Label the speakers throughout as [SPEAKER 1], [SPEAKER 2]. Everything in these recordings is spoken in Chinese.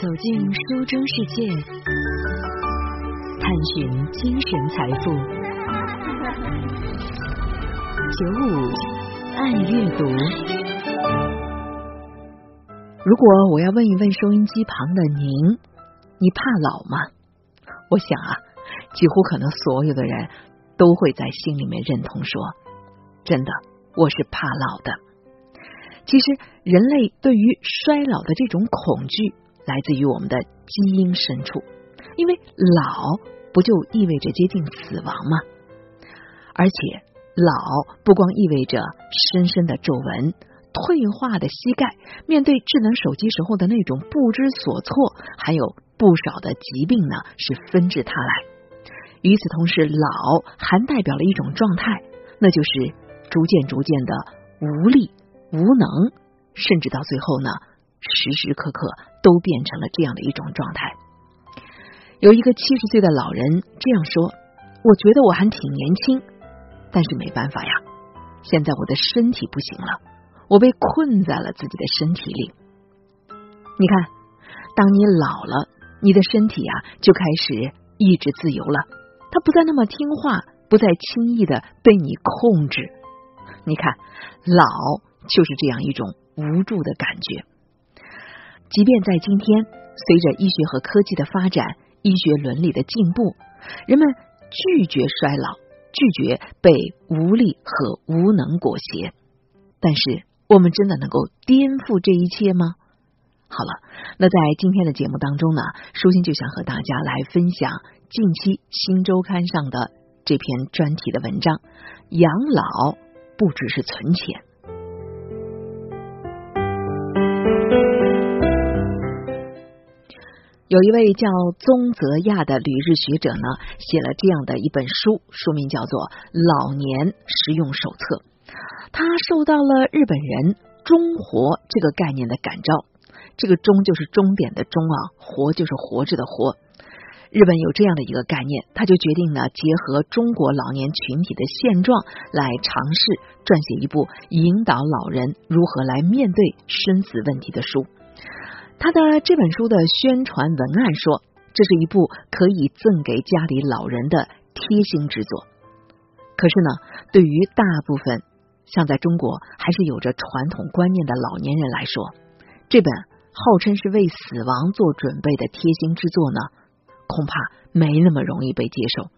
[SPEAKER 1] 走进书中世界，探寻精神财富。九五爱阅读。
[SPEAKER 2] 如果我要问一问收音机旁的您，你怕老吗？我想啊，几乎可能所有的人都会在心里面认同说，真的，我是怕老的。其实，人类对于衰老的这种恐惧。来自于我们的基因深处，因为老不就意味着接近死亡吗？而且老不光意味着深深的皱纹、退化的膝盖，面对智能手机时候的那种不知所措，还有不少的疾病呢，是纷至沓来。与此同时，老还代表了一种状态，那就是逐渐逐渐的无力、无能，甚至到最后呢。时时刻刻都变成了这样的一种状态。有一个七十岁的老人这样说：“我觉得我还挺年轻，但是没办法呀，现在我的身体不行了，我被困在了自己的身体里。你看，当你老了，你的身体呀就开始意志自由了，他不再那么听话，不再轻易的被你控制。你看，老就是这样一种无助的感觉。”即便在今天，随着医学和科技的发展，医学伦理的进步，人们拒绝衰老，拒绝被无力和无能裹挟。但是，我们真的能够颠覆这一切吗？好了，那在今天的节目当中呢，舒心就想和大家来分享近期《新周刊》上的这篇专题的文章：养老不只是存钱。有一位叫宗泽亚的旅日学者呢，写了这样的一本书，书名叫做《老年实用手册》。他受到了日本人“终活”这个概念的感召，这个“终”就是终点的“终”啊，“活”就是活着的“活”。日本有这样的一个概念，他就决定呢，结合中国老年群体的现状，来尝试撰写一部引导老人如何来面对生死问题的书。他的这本书的宣传文案说，这是一部可以赠给家里老人的贴心之作。可是呢，对于大部分像在中国还是有着传统观念的老年人来说，这本号称是为死亡做准备的贴心之作呢，恐怕没那么容易被接受。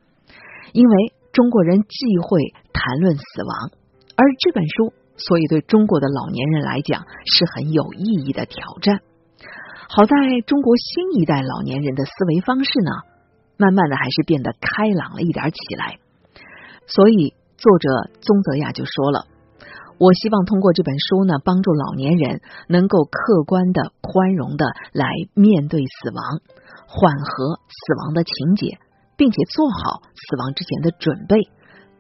[SPEAKER 2] 因为中国人忌讳谈论死亡，而这本书，所以对中国的老年人来讲是很有意义的挑战。好在中国新一代老年人的思维方式呢，慢慢的还是变得开朗了一点起来。所以作者宗泽亚就说了：“我希望通过这本书呢，帮助老年人能够客观的、宽容的来面对死亡，缓和死亡的情节，并且做好死亡之前的准备，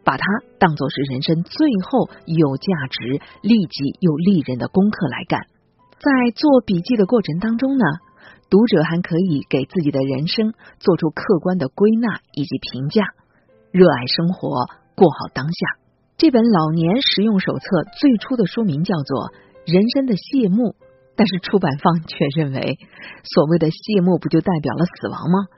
[SPEAKER 2] 把它当做是人生最后有价值、利己又利人的功课来干。”在做笔记的过程当中呢，读者还可以给自己的人生做出客观的归纳以及评价，热爱生活，过好当下。这本老年实用手册最初的书名叫做《人生的谢幕》，但是出版方却认为，所谓的谢幕不就代表了死亡吗？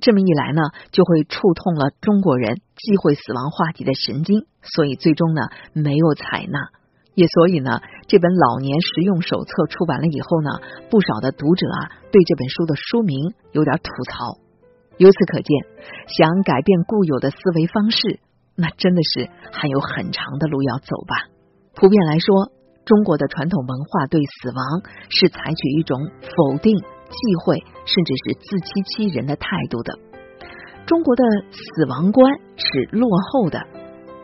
[SPEAKER 2] 这么一来呢，就会触痛了中国人忌讳死亡话题的神经，所以最终呢，没有采纳。也所以呢，这本老年实用手册出版了以后呢，不少的读者啊对这本书的书名有点吐槽。由此可见，想改变固有的思维方式，那真的是还有很长的路要走吧。普遍来说，中国的传统文化对死亡是采取一种否定、忌讳，甚至是自欺欺人的态度的。中国的死亡观是落后的。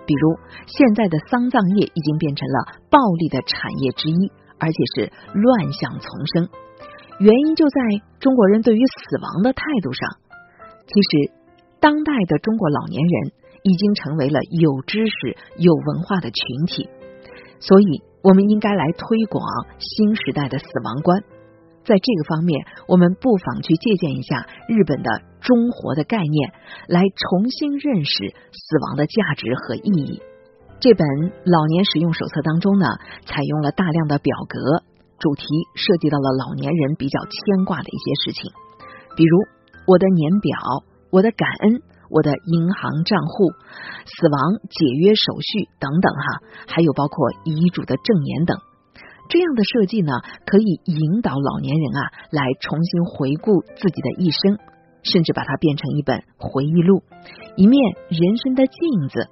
[SPEAKER 2] 比如，现在的丧葬业已经变成了暴利的产业之一，而且是乱象丛生。原因就在中国人对于死亡的态度上。其实，当代的中国老年人已经成为了有知识、有文化的群体，所以我们应该来推广新时代的死亡观。在这个方面，我们不妨去借鉴一下日本的“中活”的概念，来重新认识死亡的价值和意义。这本老年使用手册当中呢，采用了大量的表格，主题涉及到了老年人比较牵挂的一些事情，比如我的年表、我的感恩、我的银行账户、死亡解约手续等等哈，还有包括遗嘱的证言等。这样的设计呢，可以引导老年人啊来重新回顾自己的一生，甚至把它变成一本回忆录，一面人生的镜子。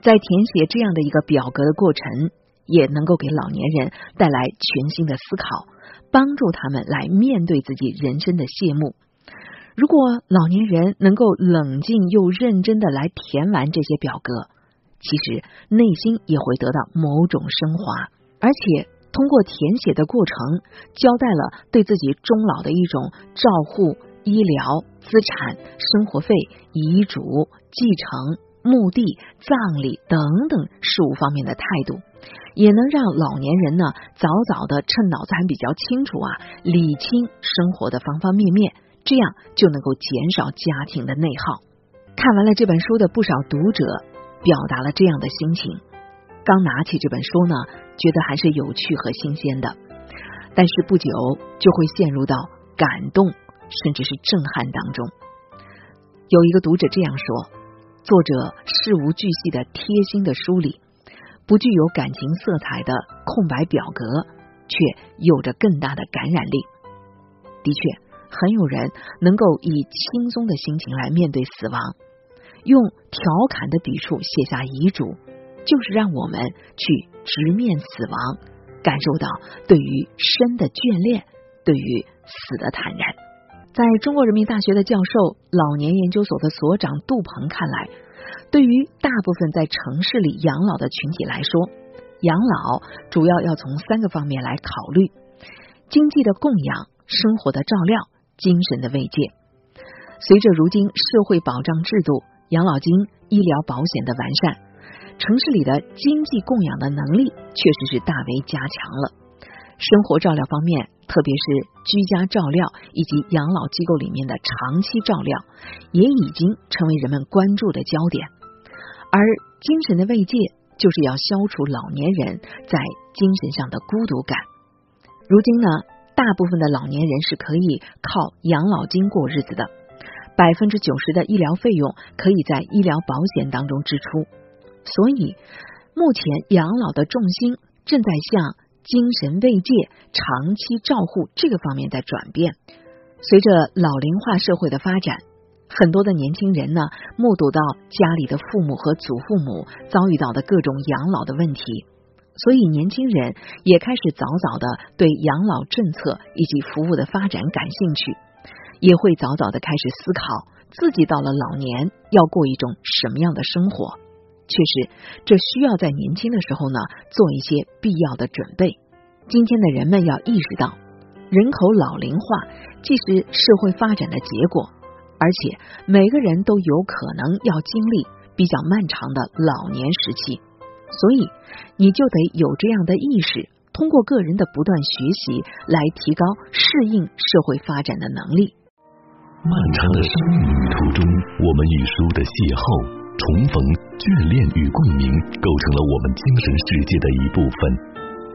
[SPEAKER 2] 在填写这样的一个表格的过程，也能够给老年人带来全新的思考，帮助他们来面对自己人生的谢幕。如果老年人能够冷静又认真的来填完这些表格，其实内心也会得到某种升华，而且。通过填写的过程，交代了对自己终老的一种照护、医疗、资产、生活费、遗嘱、继承、墓地、葬礼等等事务方面的态度，也能让老年人呢早早的趁脑子还比较清楚啊，理清生活的方方面面，这样就能够减少家庭的内耗。看完了这本书的不少读者表达了这样的心情。刚拿起这本书呢，觉得还是有趣和新鲜的，但是不久就会陷入到感动甚至是震撼当中。有一个读者这样说：“作者事无巨细的贴心的梳理，不具有感情色彩的空白表格，却有着更大的感染力。的确，很有人能够以轻松的心情来面对死亡，用调侃的笔触写下遗嘱。”就是让我们去直面死亡，感受到对于生的眷恋，对于死的坦然。在中国人民大学的教授、老年研究所的所长杜鹏看来，对于大部分在城市里养老的群体来说，养老主要要从三个方面来考虑：经济的供养、生活的照料、精神的慰藉。随着如今社会保障制度、养老金、医疗保险的完善。城市里的经济供养的能力确实是大为加强了，生活照料方面，特别是居家照料以及养老机构里面的长期照料，也已经成为人们关注的焦点。而精神的慰藉，就是要消除老年人在精神上的孤独感。如今呢，大部分的老年人是可以靠养老金过日子的，百分之九十的医疗费用可以在医疗保险当中支出。所以，目前养老的重心正在向精神慰藉、长期照护这个方面在转变。随着老龄化社会的发展，很多的年轻人呢，目睹到家里的父母和祖父母遭遇到的各种养老的问题，所以年轻人也开始早早的对养老政策以及服务的发展感兴趣，也会早早的开始思考自己到了老年要过一种什么样的生活。确实，这需要在年轻的时候呢做一些必要的准备。今天的人们要意识到，人口老龄化既是社会发展的结果，而且每个人都有可能要经历比较漫长的老年时期，所以你就得有这样的意识，通过个人的不断学习来提高适应社会发展的能力。
[SPEAKER 3] 漫长的生命旅途中，我们与书的邂逅。重逢、眷恋与共鸣，构成了我们精神世界的一部分。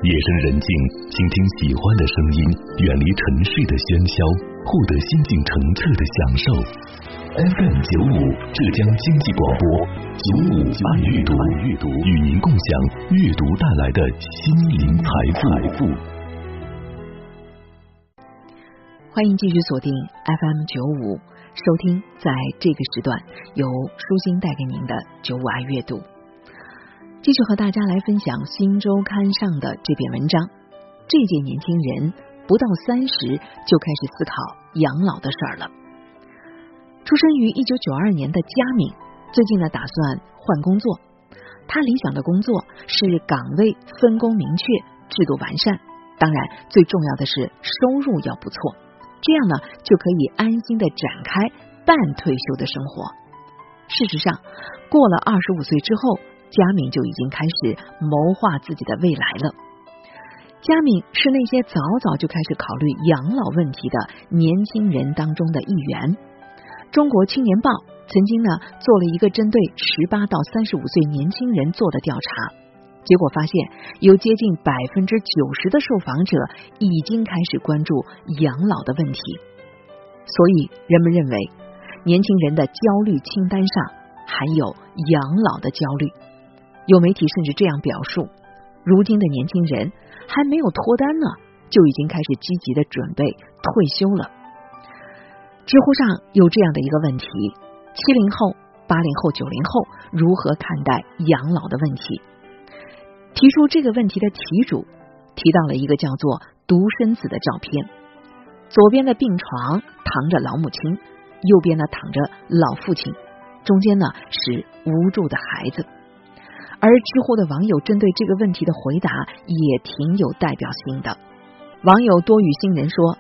[SPEAKER 3] 夜深人静，倾听喜欢的声音，远离城市的喧嚣，获得心境澄澈的享受。FM 九五，浙江经济广播，九五爱阅读，阅读与您共享阅读带来的心灵财富。
[SPEAKER 2] 欢迎继续锁定 FM 九五。收听在这个时段由舒心带给您的九五爱阅读，继续和大家来分享《新周刊》上的这篇文章。这届年轻人不到三十就开始思考养老的事儿了。出生于一九九二年的佳敏，最近呢打算换工作。他理想的工作是岗位分工明确、制度完善，当然最重要的是收入要不错。这样呢，就可以安心的展开半退休的生活。事实上，过了二十五岁之后，佳敏就已经开始谋划自己的未来了。佳敏是那些早早就开始考虑养老问题的年轻人当中的一员。中国青年报曾经呢做了一个针对十八到三十五岁年轻人做的调查，结果发现，有接近百分之九十的受访者已经开始关注养老的问题。所以，人们认为，年轻人的焦虑清单上含有养老的焦虑。有媒体甚至这样表述：如今的年轻人还没有脱单呢，就已经开始积极的准备退休了。知乎上有这样的一个问题：七零后、八零后、九零后如何看待养老的问题？提出这个问题的题主提到了一个叫做独生子的照片，左边的病床躺着老母亲，右边呢躺着老父亲，中间呢是无助的孩子。而知乎的网友针对这个问题的回答也挺有代表性的。网友多语新人说：“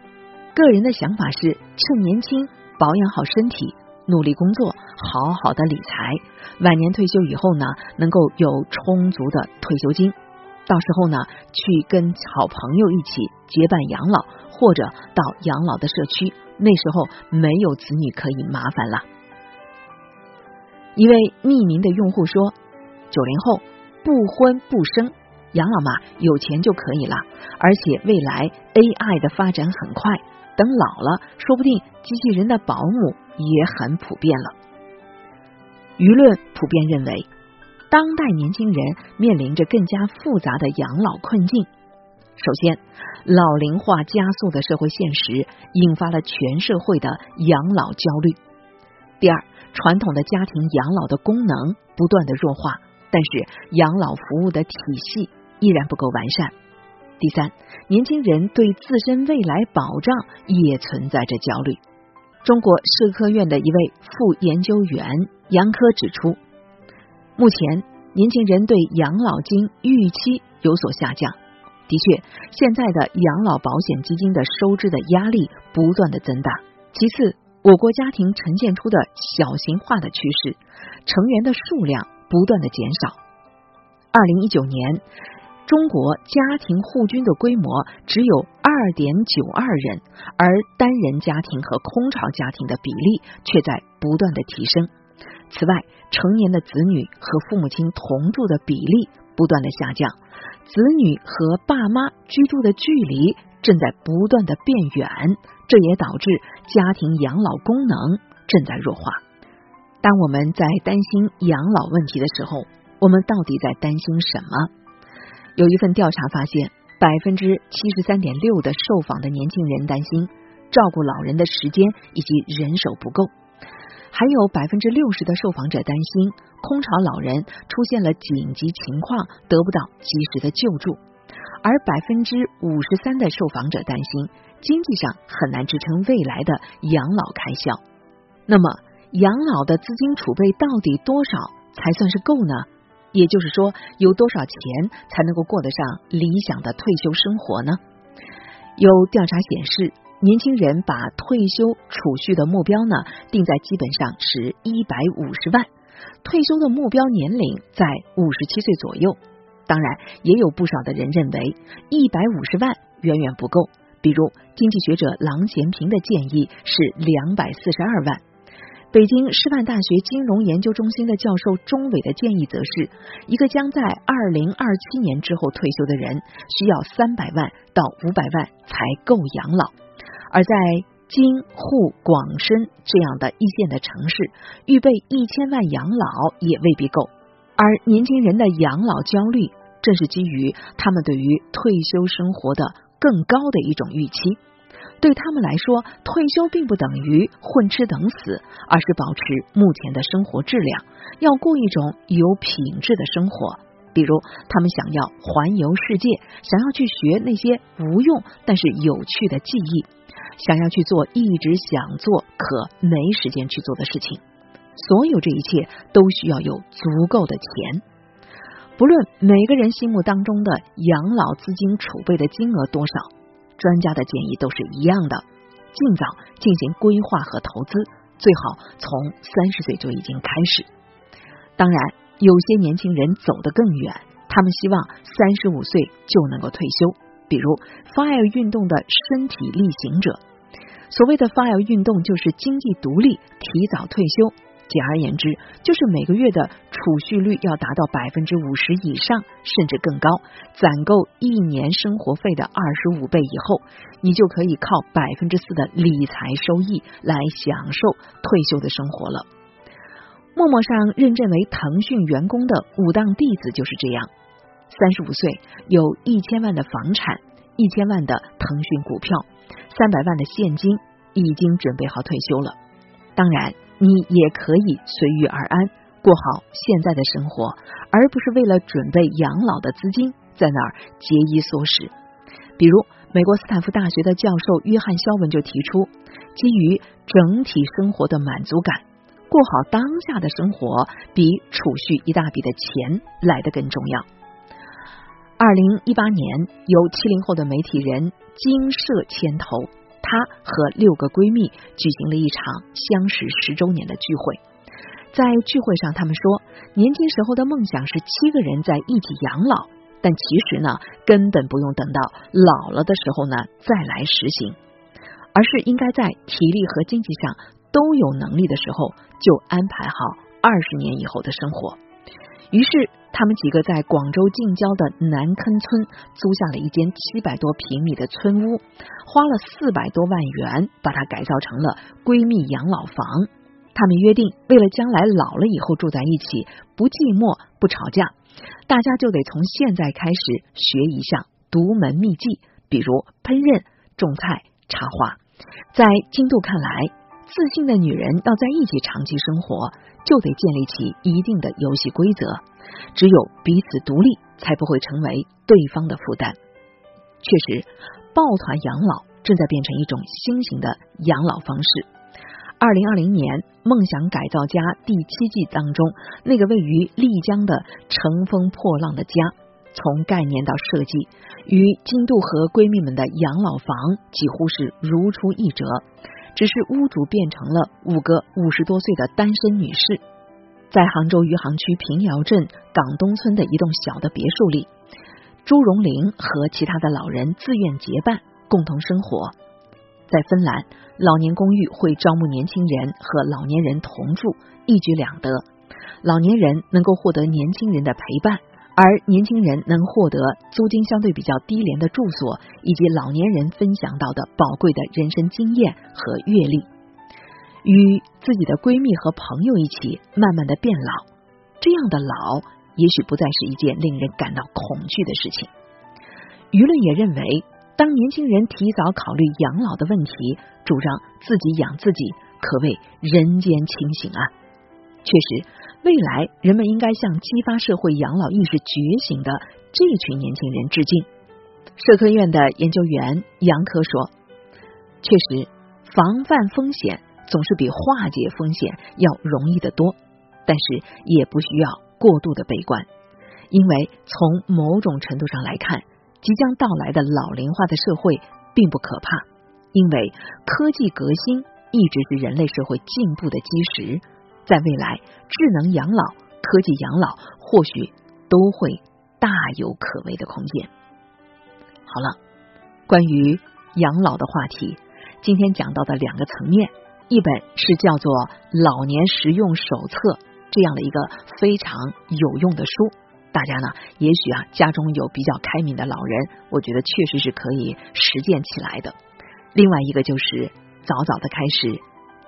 [SPEAKER 2] 个人的想法是趁年轻保养好身体，努力工作，好好的理财，晚年退休以后呢，能够有充足的退休金，到时候呢，去跟好朋友一起结伴养老，或者到养老的社区，那时候没有子女可以麻烦了。”一位匿名的用户说。九零后不婚不生，养老嘛，有钱就可以了。而且未来 AI 的发展很快，等老了，说不定机器人的保姆也很普遍了。舆论普遍认为，当代年轻人面临着更加复杂的养老困境。首先，老龄化加速的社会现实引发了全社会的养老焦虑。第二，传统的家庭养老的功能不断的弱化。但是养老服务的体系依然不够完善。第三，年轻人对自身未来保障也存在着焦虑。中国社科院的一位副研究员杨科指出，目前年轻人对养老金预期有所下降。的确，现在的养老保险基金的收支的压力不断的增大。其次，我国家庭呈现出的小型化的趋势，成员的数量。不断的减少。二零一九年，中国家庭户均的规模只有二点九二人，而单人家庭和空巢家庭的比例却在不断的提升。此外，成年的子女和父母亲同住的比例不断的下降，子女和爸妈居住的距离正在不断的变远，这也导致家庭养老功能正在弱化。当我们在担心养老问题的时候，我们到底在担心什么？有一份调查发现，百分之七十三点六的受访的年轻人担心照顾老人的时间以及人手不够，还有百分之六十的受访者担心空巢老人出现了紧急情况得不到及时的救助，而百分之五十三的受访者担心经济上很难支撑未来的养老开销。那么？养老的资金储备到底多少才算是够呢？也就是说，有多少钱才能够过得上理想的退休生活呢？有调查显示，年轻人把退休储蓄的目标呢定在基本上是一百五十万，退休的目标年龄在五十七岁左右。当然，也有不少的人认为一百五十万远远不够。比如，经济学者郎咸平的建议是两百四十二万。北京师范大学金融研究中心的教授钟伟的建议则是，一个将在二零二七年之后退休的人，需要三百万到五百万才够养老。而在京沪广深这样的一线的城市，预备一千万养老也未必够。而年轻人的养老焦虑，正是基于他们对于退休生活的更高的一种预期。对他们来说，退休并不等于混吃等死，而是保持目前的生活质量，要过一种有品质的生活。比如，他们想要环游世界，想要去学那些无用但是有趣的技艺，想要去做一直想做可没时间去做的事情。所有这一切都需要有足够的钱。不论每个人心目当中的养老资金储备的金额多少。专家的建议都是一样的，尽早进行规划和投资，最好从三十岁就已经开始。当然，有些年轻人走得更远，他们希望三十五岁就能够退休，比如 FIRE 运动的身体力行者。所谓的 FIRE 运动，就是经济独立、提早退休，简而言之，就是每个月的储蓄率要达到百分之五十以上，甚至更高，攒够一年生活费的二十五倍以后，你就可以靠百分之四的理财收益来享受退休的生活了。陌陌上认证为腾讯员工的武当弟子就是这样，三十五岁，有一千万的房产，一千万的腾讯股票，三百万的现金，已经准备好退休了。当然，你也可以随遇而安，过好现在的生活，而不是为了准备养老的资金在那儿节衣缩食。比如，美国斯坦福大学的教授约翰肖文就提出，基于整体生活的满足感，过好当下的生活，比储蓄一大笔的钱来得更重要。二零一八年，由七零后的媒体人金社牵头。她和六个闺蜜举行了一场相识十周年的聚会，在聚会上，他们说，年轻时候的梦想是七个人在一起养老，但其实呢，根本不用等到老了的时候呢再来实行，而是应该在体力和经济上都有能力的时候就安排好二十年以后的生活。于是，他们几个在广州近郊的南坑村租下了一间七百多平米的村屋，花了四百多万元把它改造成了闺蜜养老房。他们约定，为了将来老了以后住在一起不寂寞不吵架，大家就得从现在开始学一项独门秘技，比如烹饪、种菜、插花。在金度看来。自信的女人要在一起长期生活，就得建立起一定的游戏规则。只有彼此独立，才不会成为对方的负担。确实，抱团养老正在变成一种新型的养老方式。二零二零年《梦想改造家》第七季当中，那个位于丽江的乘风破浪的家，从概念到设计，与金度和闺蜜们的养老房几乎是如出一辙。只是屋主变成了五个五十多岁的单身女士，在杭州余杭区平遥镇港东村的一栋小的别墅里，朱荣玲和其他的老人自愿结伴共同生活。在芬兰，老年公寓会招募年轻人和老年人同住，一举两得，老年人能够获得年轻人的陪伴。而年轻人能获得租金相对比较低廉的住所，以及老年人分享到的宝贵的人生经验和阅历，与自己的闺蜜和朋友一起慢慢的变老，这样的老也许不再是一件令人感到恐惧的事情。舆论也认为，当年轻人提早考虑养老的问题，主张自己养自己，可谓人间清醒啊！确实。未来，人们应该向激发社会养老意识觉醒的这群年轻人致敬。社科院的研究员杨科说：“确实，防范风险总是比化解风险要容易得多，但是也不需要过度的悲观，因为从某种程度上来看，即将到来的老龄化的社会并不可怕，因为科技革新一直是人类社会进步的基石。”在未来，智能养老、科技养老或许都会大有可为的空间。好了，关于养老的话题，今天讲到的两个层面，一本是叫做《老年实用手册》这样的一个非常有用的书，大家呢，也许啊家中有比较开明的老人，我觉得确实是可以实践起来的。另外一个就是早早的开始，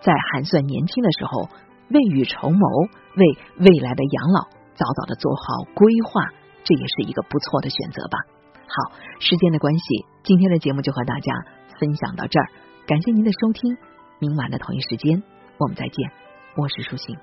[SPEAKER 2] 在还算年轻的时候。未雨绸缪，为未来的养老早早的做好规划，这也是一个不错的选择吧。好，时间的关系，今天的节目就和大家分享到这儿，感谢您的收听，明晚的同一时间我们再见，我是舒心。